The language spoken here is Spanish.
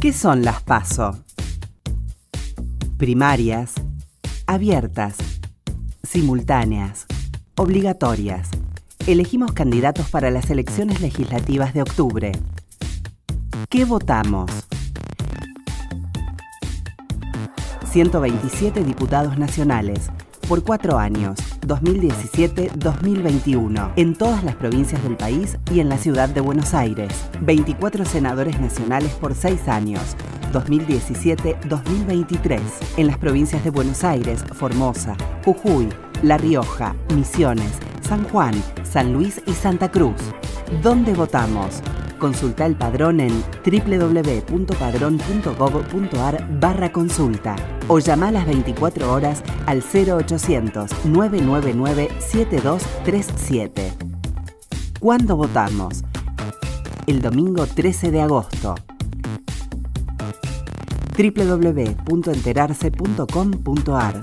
¿Qué son las PASO? Primarias, abiertas, simultáneas, obligatorias. Elegimos candidatos para las elecciones legislativas de octubre. ¿Qué votamos? 127 diputados nacionales por cuatro años, 2017-2021, en todas las provincias del país y en la ciudad de Buenos Aires. 24 senadores nacionales por seis años, 2017-2023, en las provincias de Buenos Aires, Formosa, Jujuy, La Rioja, Misiones, San Juan, San Luis y Santa Cruz. ¿Dónde votamos? Consulta el padrón en www.padrón.gov.ar barra consulta o llama a las 24 horas al 0800-999-7237. ¿Cuándo votamos? El domingo 13 de agosto www.enterarse.com.ar